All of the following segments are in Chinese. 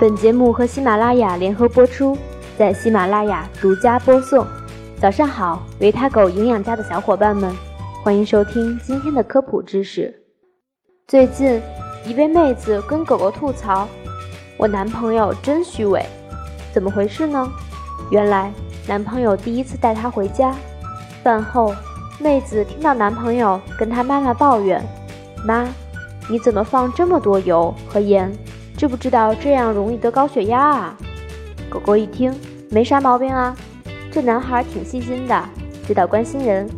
本节目和喜马拉雅联合播出，在喜马拉雅独家播送。早上好，维他狗营养家的小伙伴们，欢迎收听今天的科普知识。最近，一位妹子跟狗狗吐槽：“我男朋友真虚伪。”怎么回事呢？原来，男朋友第一次带她回家，饭后，妹子听到男朋友跟她妈妈抱怨：“妈，你怎么放这么多油和盐？”知不知道这样容易得高血压啊？狗狗一听，没啥毛病啊，这男孩挺细心的，知道关心人。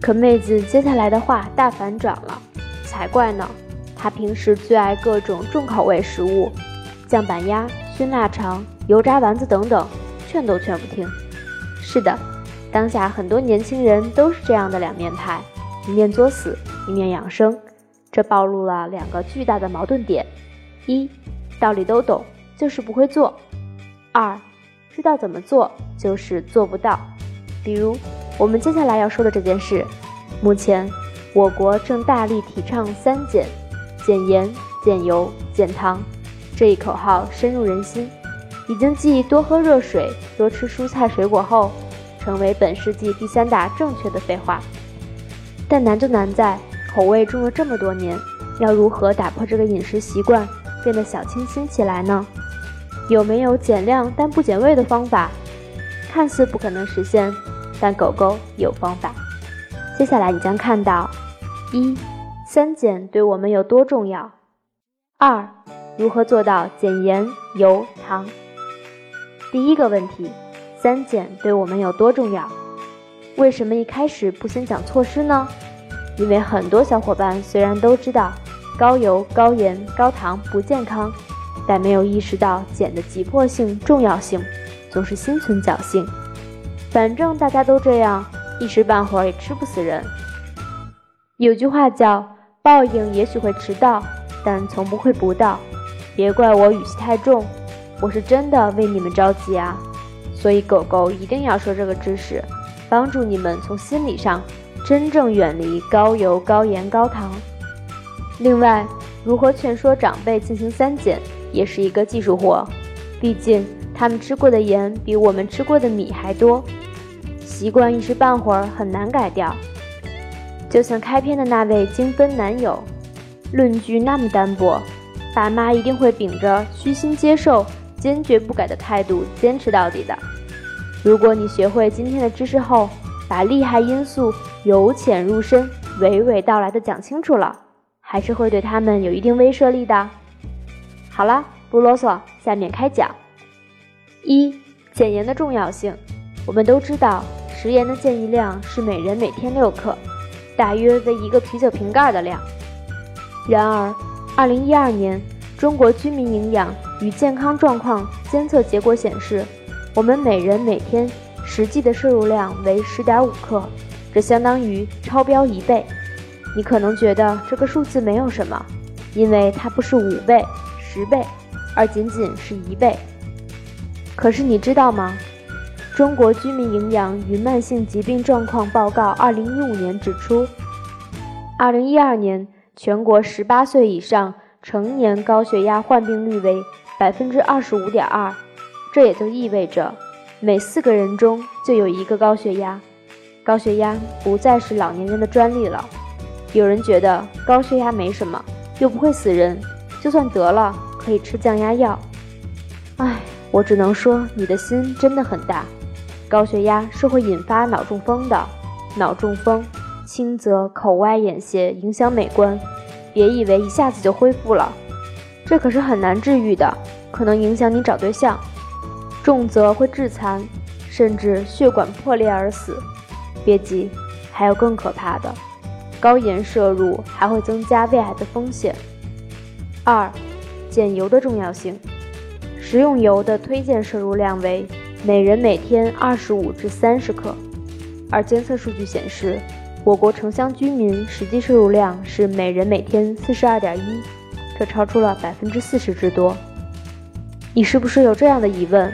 可妹子接下来的话大反转了，才怪呢！他平时最爱各种重口味食物，酱板鸭、熏腊肠、油炸丸子等等，劝都劝不听。是的，当下很多年轻人都是这样的两面派，一面作死，一面养生，这暴露了两个巨大的矛盾点。一，道理都懂，就是不会做；二，知道怎么做，就是做不到。比如我们接下来要说的这件事，目前我国正大力提倡三减：减盐、减油、减糖。这一口号深入人心，已经继多喝热水、多吃蔬菜水果后，成为本世纪第三大正确的废话。但难就难在口味重了这么多年，要如何打破这个饮食习惯？变得小清新起来呢？有没有减量但不减味的方法？看似不可能实现，但狗狗有方法。接下来你将看到：一、三减对我们有多重要；二、如何做到减盐、油、糖。第一个问题，三减对我们有多重要？为什么一开始不先讲措施呢？因为很多小伙伴虽然都知道。高油、高盐、高糖不健康，但没有意识到减的急迫性、重要性，总是心存侥幸。反正大家都这样，一时半会儿也吃不死人。有句话叫“报应也许会迟到，但从不会不到”。别怪我语气太重，我是真的为你们着急啊。所以狗狗一定要说这个知识，帮助你们从心理上真正远离高油、高盐、高糖。另外，如何劝说长辈进行三减，也是一个技术活。毕竟他们吃过的盐比我们吃过的米还多，习惯一时半会儿很难改掉。就像开篇的那位精分男友，论据那么单薄，爸妈一定会秉着虚心接受、坚决不改的态度坚持到底的。如果你学会今天的知识后，把利害因素由浅入深、娓娓道来的讲清楚了。还是会对他们有一定威慑力的。好了，不啰嗦，下面开讲。一、减盐的重要性。我们都知道，食盐的建议量是每人每天六克，大约为一个啤酒瓶盖的量。然而，二零一二年中国居民营养与健康状况监测结果显示，我们每人每天实际的摄入量为十点五克，这相当于超标一倍。你可能觉得这个数字没有什么，因为它不是五倍、十倍，而仅仅是一倍。可是你知道吗？《中国居民营养与慢性疾病状况报告》二零一五年指出，二零一二年全国十八岁以上成年高血压患病率为百分之二十五点二，这也就意味着每四个人中就有一个高血压。高血压不再是老年人的专利了。有人觉得高血压没什么，又不会死人，就算得了可以吃降压药。唉，我只能说你的心真的很大。高血压是会引发脑中风的，脑中风轻则口歪眼斜，影响美观，别以为一下子就恢复了，这可是很难治愈的，可能影响你找对象；重则会致残，甚至血管破裂而死。别急，还有更可怕的。高盐摄入还会增加胃癌的风险。二、减油的重要性。食用油的推荐摄入量为每人每天二十五至三十克，而监测数据显示，我国城乡居民实际摄入量是每人每天四十二点一，这超出了百分之四十之多。你是不是有这样的疑问？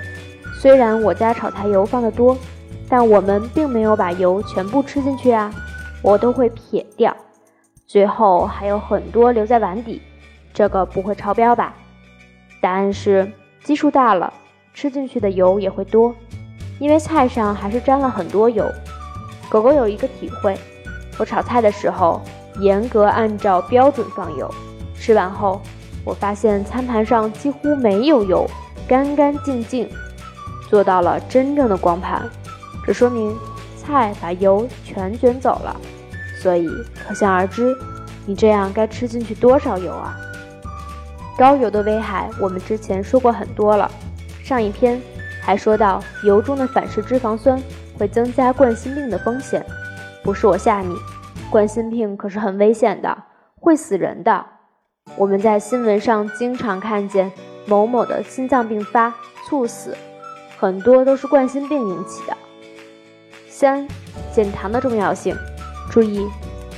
虽然我家炒菜油放的多，但我们并没有把油全部吃进去啊，我都会撇掉，最后还有很多留在碗底，这个不会超标吧？答案是基数大了，吃进去的油也会多，因为菜上还是沾了很多油。狗狗有一个体会，我炒菜的时候严格按照标准放油，吃完后我发现餐盘上几乎没有油，干干净净。做到了真正的光盘，这说明菜把油全卷走了，所以可想而知，你这样该吃进去多少油啊？高油的危害我们之前说过很多了，上一篇还说到油中的反式脂肪酸会增加冠心病的风险，不是我吓你，冠心病可是很危险的，会死人的。我们在新闻上经常看见某某的心脏病发、猝死。很多都是冠心病引起的。三、减糖的重要性。注意，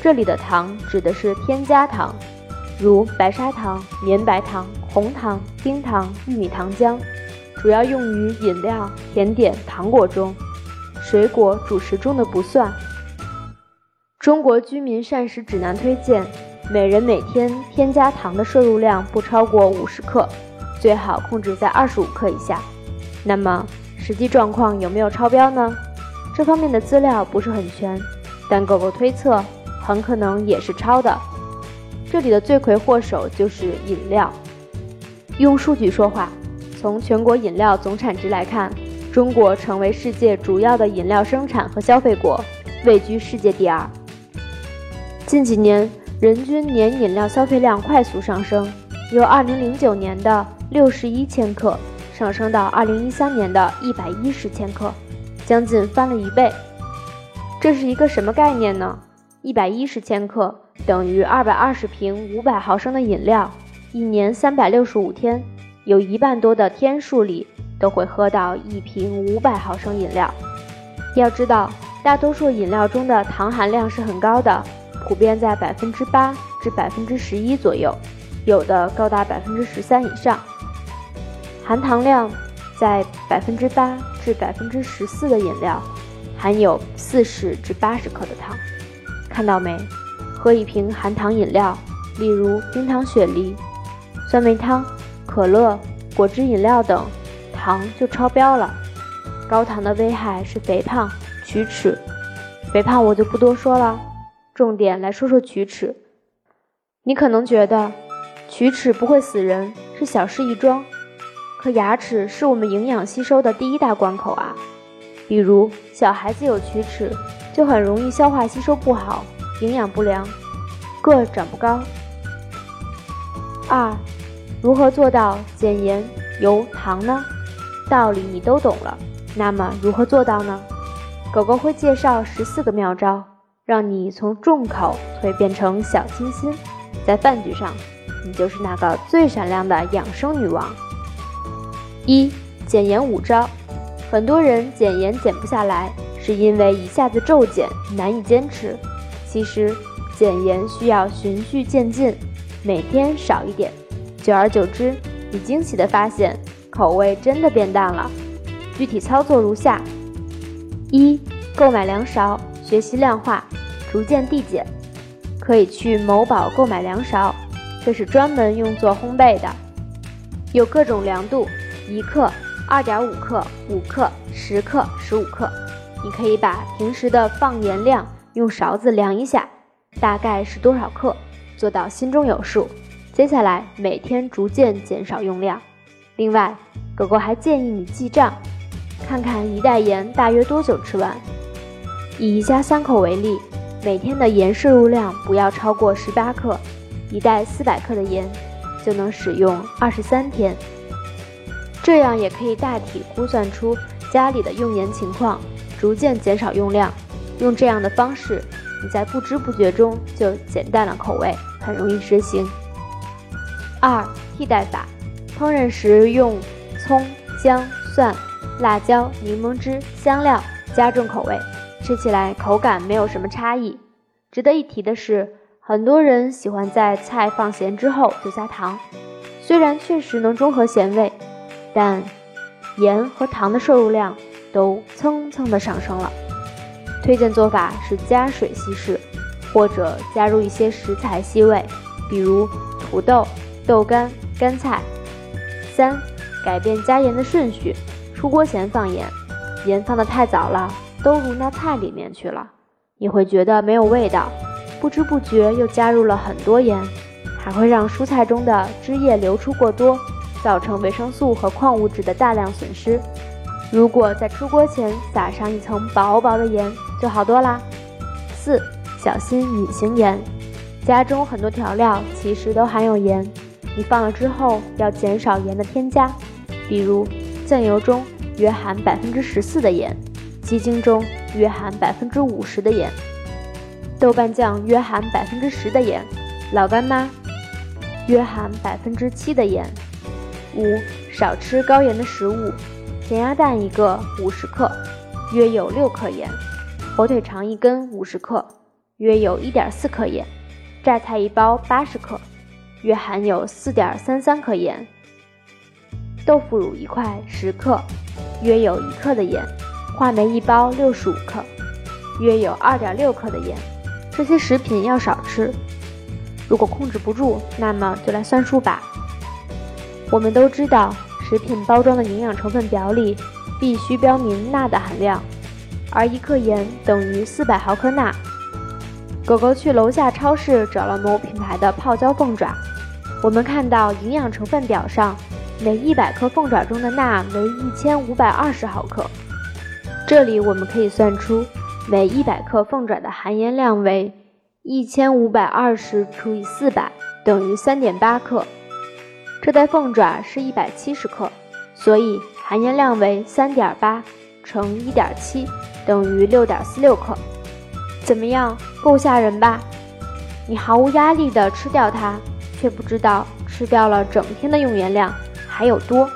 这里的糖指的是添加糖，如白砂糖、绵白糖、红糖、冰糖、玉米糖浆，主要用于饮料、甜点、糖果中，水果、主食中的不算。中国居民膳食指南推荐，每人每天添加糖的摄入量不超过五十克，最好控制在二十五克以下。那么实际状况有没有超标呢？这方面的资料不是很全，但狗狗推测很可能也是超的。这里的罪魁祸首就是饮料。用数据说话，从全国饮料总产值来看，中国成为世界主要的饮料生产和消费国，位居世界第二。近几年，人均年饮料消费量快速上升，由2009年的61千克。上升到二零一三年的一百一十千克，将近翻了一倍。这是一个什么概念呢？一百一十千克等于二百二十瓶五百毫升的饮料，一年三百六十五天，有一半多的天数里都会喝到一瓶五百毫升饮料。要知道，大多数饮料中的糖含量是很高的，普遍在百分之八至百分之十一左右，有的高达百分之十三以上。含糖量在百分之八至百分之十四的饮料，含有四十至八十克的糖。看到没？喝一瓶含糖饮料，例如冰糖雪梨、酸梅汤、可乐、果汁饮料等，糖就超标了。高糖的危害是肥胖、龋齿。肥胖我就不多说了，重点来说说龋齿。你可能觉得龋齿不会死人，是小事一桩。可牙齿是我们营养吸收的第一大关口啊，比如小孩子有龋齿，就很容易消化吸收不好，营养不良，个长不高。二，如何做到减盐、油、糖呢？道理你都懂了，那么如何做到呢？狗狗会介绍十四个妙招，让你从重口蜕变成小清新，在饭局上，你就是那个最闪亮的养生女王。一减盐五招，很多人减盐减不下来，是因为一下子骤减难以坚持。其实减盐需要循序渐进，每天少一点，久而久之，你惊喜地发现口味真的变淡了。具体操作如下：一、购买量勺，学习量化，逐渐递减。可以去某宝购买凉勺，这是专门用作烘焙的，有各种凉度。一克、二点五克、五克、十克、十五克，你可以把平时的放盐量用勺子量一下，大概是多少克，做到心中有数。接下来每天逐渐减少用量。另外，狗狗还建议你记账，看看一袋盐大约多久吃完。以一家三口为例，每天的盐摄入量不要超过十八克，一袋四百克的盐就能使用二十三天。这样也可以大体估算出家里的用盐情况，逐渐减少用量。用这样的方式，你在不知不觉中就减淡了口味，很容易实行。二、替代法：烹饪时用葱、姜、蒜、辣椒、柠檬汁、香料加重口味，吃起来口感没有什么差异。值得一提的是，很多人喜欢在菜放咸之后就加糖，虽然确实能中和咸味。但盐和糖的摄入量都蹭蹭的上升了。推荐做法是加水稀释，或者加入一些食材吸味，比如土豆、豆干、干菜。三、改变加盐的顺序，出锅前放盐，盐放的太早了，都融到菜里面去了，你会觉得没有味道，不知不觉又加入了很多盐，还会让蔬菜中的汁液流出过多，造成维生素和矿物质的大量损失。如果在出锅前撒上一层薄薄的盐，就好多啦。四、小心隐形盐，家中很多调料其实都含有盐，你放了之后要减少盐的添加，比如酱油中约含百分之十四的盐，鸡精中约含百分之五十的盐，豆瓣酱约含百分之十的盐，老干妈约含百分之七的盐。五、少吃高盐的食物。咸鸭蛋一个五十克，约有六克盐；火腿肠一根五十克，约有一点四克盐；榨菜一包八十克，约含有四点三三克盐；豆腐乳一块十克，约有一克的盐；话梅一包六十五克，约有二点六克的盐。这些食品要少吃。如果控制不住，那么就来算数吧。我们都知道。食品包装的营养成分表里必须标明钠的含量，而一克盐等于四百毫克钠。狗狗去楼下超市找了某品牌的泡椒凤爪，我们看到营养成分表上，每一百克凤爪中的钠为一千五百二十毫克。这里我们可以算出，每一百克凤爪的含盐量为一千五百二十除以四百，等于三点八克。这袋凤爪是一百七十克，所以含盐量为三点八乘一点七，等于六点四六克。怎么样，够吓人吧？你毫无压力地吃掉它，却不知道吃掉了整天的用盐量还有多。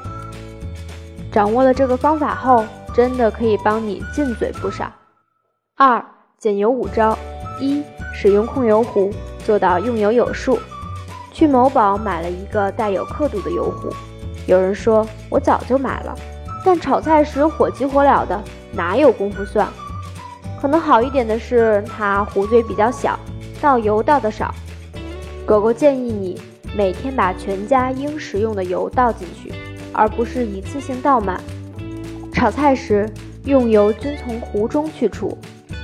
掌握了这个方法后，真的可以帮你进嘴不少。二、减油五招：一、使用控油壶，做到用油有数。去某宝买了一个带有刻度的油壶，有人说我早就买了，但炒菜时火急火燎的，哪有功夫算？可能好一点的是它壶嘴比较小，倒油倒的少。狗狗建议你每天把全家应食用的油倒进去，而不是一次性倒满。炒菜时用油均从壶中去除，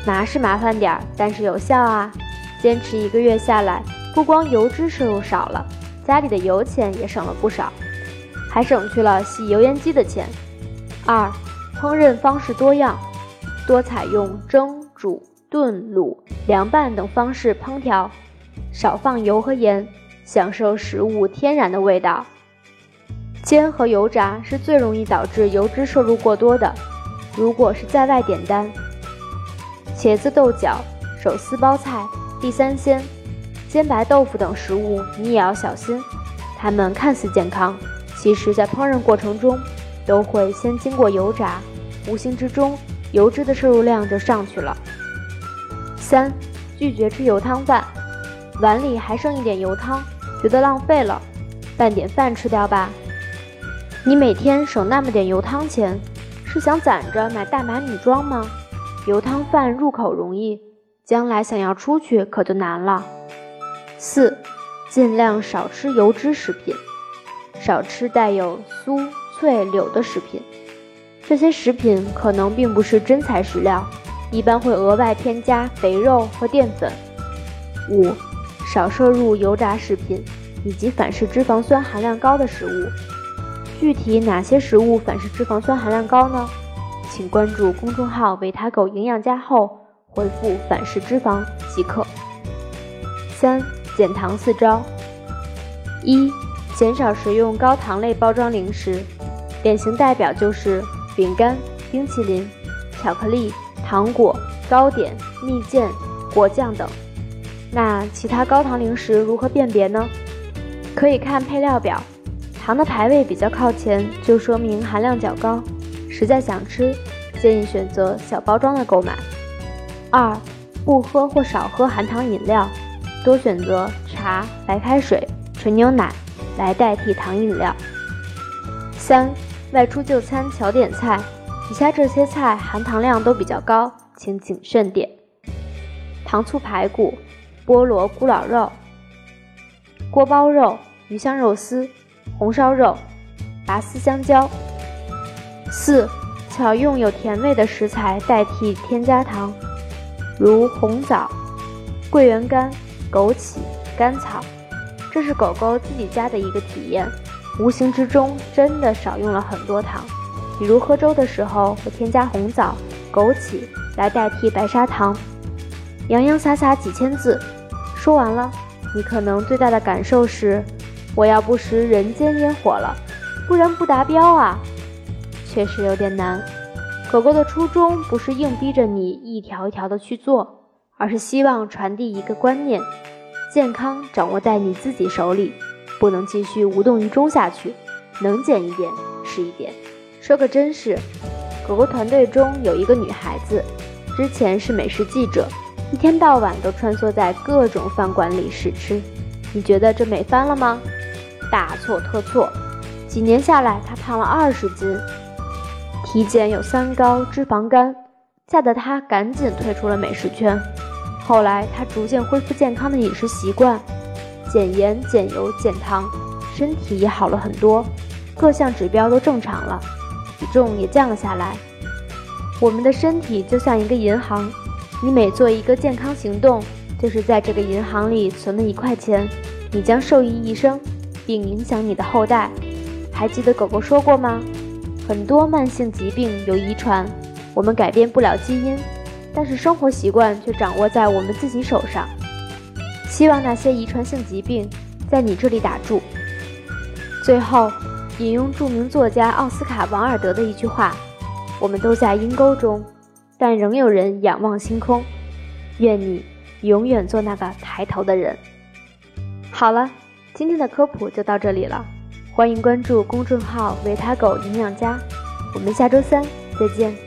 麻是麻烦点儿，但是有效啊！坚持一个月下来。不光油脂摄入少了，家里的油钱也省了不少，还省去了洗油烟机的钱。二，烹饪方式多样，多采用蒸、煮、炖、卤、凉拌等方式烹调，少放油和盐，享受食物天然的味道。煎和油炸是最容易导致油脂摄入过多的。如果是在外点单，茄子、豆角、手撕包菜、地三鲜。煎白豆腐等食物，你也要小心。它们看似健康，其实在烹饪过程中都会先经过油炸，无形之中油脂的摄入量就上去了。三，拒绝吃油汤饭，碗里还剩一点油汤，觉得浪费了，拌点饭吃掉吧。你每天省那么点油汤钱，是想攒着买大码女装吗？油汤饭入口容易，将来想要出去可就难了。四，尽量少吃油脂食品，少吃带有酥、脆、柳的食品。这些食品可能并不是真材实料，一般会额外添加肥肉和淀粉。五，少摄入油炸食品以及反式脂肪酸含量高的食物。具体哪些食物反式脂肪酸含量高呢？请关注公众号“维他狗营养家”后回复“反式脂肪”即可。三。减糖四招：一、减少食用高糖类包装零食，典型代表就是饼干、冰淇淋、巧克力、糖果、糕点、蜜饯、果酱等。那其他高糖零食如何辨别呢？可以看配料表，糖的排位比较靠前，就说明含量较高。实在想吃，建议选择小包装的购买。二、不喝或少喝含糖饮料。多选择茶、白开水、纯牛奶来代替糖饮料。三、外出就餐求点菜，以下这些菜含糖量都比较高，请谨慎点：糖醋排骨、菠萝咕老肉、锅包肉、鱼香肉丝、红烧肉、拔丝香蕉。四，巧用有甜味的食材代替添加糖，如红枣、桂圆干、枸杞、甘草。这是狗狗自己家的一个体验，无形之中真的少用了很多糖。比如喝粥的时候会添加红枣、枸杞来代替白砂糖。洋洋洒洒几千字，说完了，你可能最大的感受是：我要不食人间烟火了，不然不达标啊！确实有点难。狗狗的初衷不是硬逼着你一条一条的去做，而是希望传递一个观念。健康掌握在你自己手里，不能继续无动于衷下去，能减一点是一点。说个真事，狗狗团队中有一个女孩子，之前是美食记者，一天到晚都穿梭在各种饭馆里试吃。你觉得这美翻了吗？大错特错！几年下来，他胖了二十斤，体检有三高、脂肪肝，吓得他赶紧退出了美食圈。后来，他逐渐恢复健康的饮食习惯，减盐、减油、减糖，身体也好了很多，各项指标都正常了，体重也降了下来。我们的身体就像一个银行，你每做一个健康行动，就是在这个银行里存了一块钱，你将受益一生，并影响你的后代。还记得狗狗说过吗？很多慢性疾病有遗传，我们改变不了基因。但是生活习惯却掌握在我们自己手上。希望那些遗传性疾病在你这里打住。最后，引用著名作家奥斯卡·王尔德的一句话：“我们都在阴沟中，但仍有人仰望星空。愿你永远做那个抬头的人。”好了，今天的科普就到这里了。欢迎关注公众号“维他狗营养家”，我们下周三再见。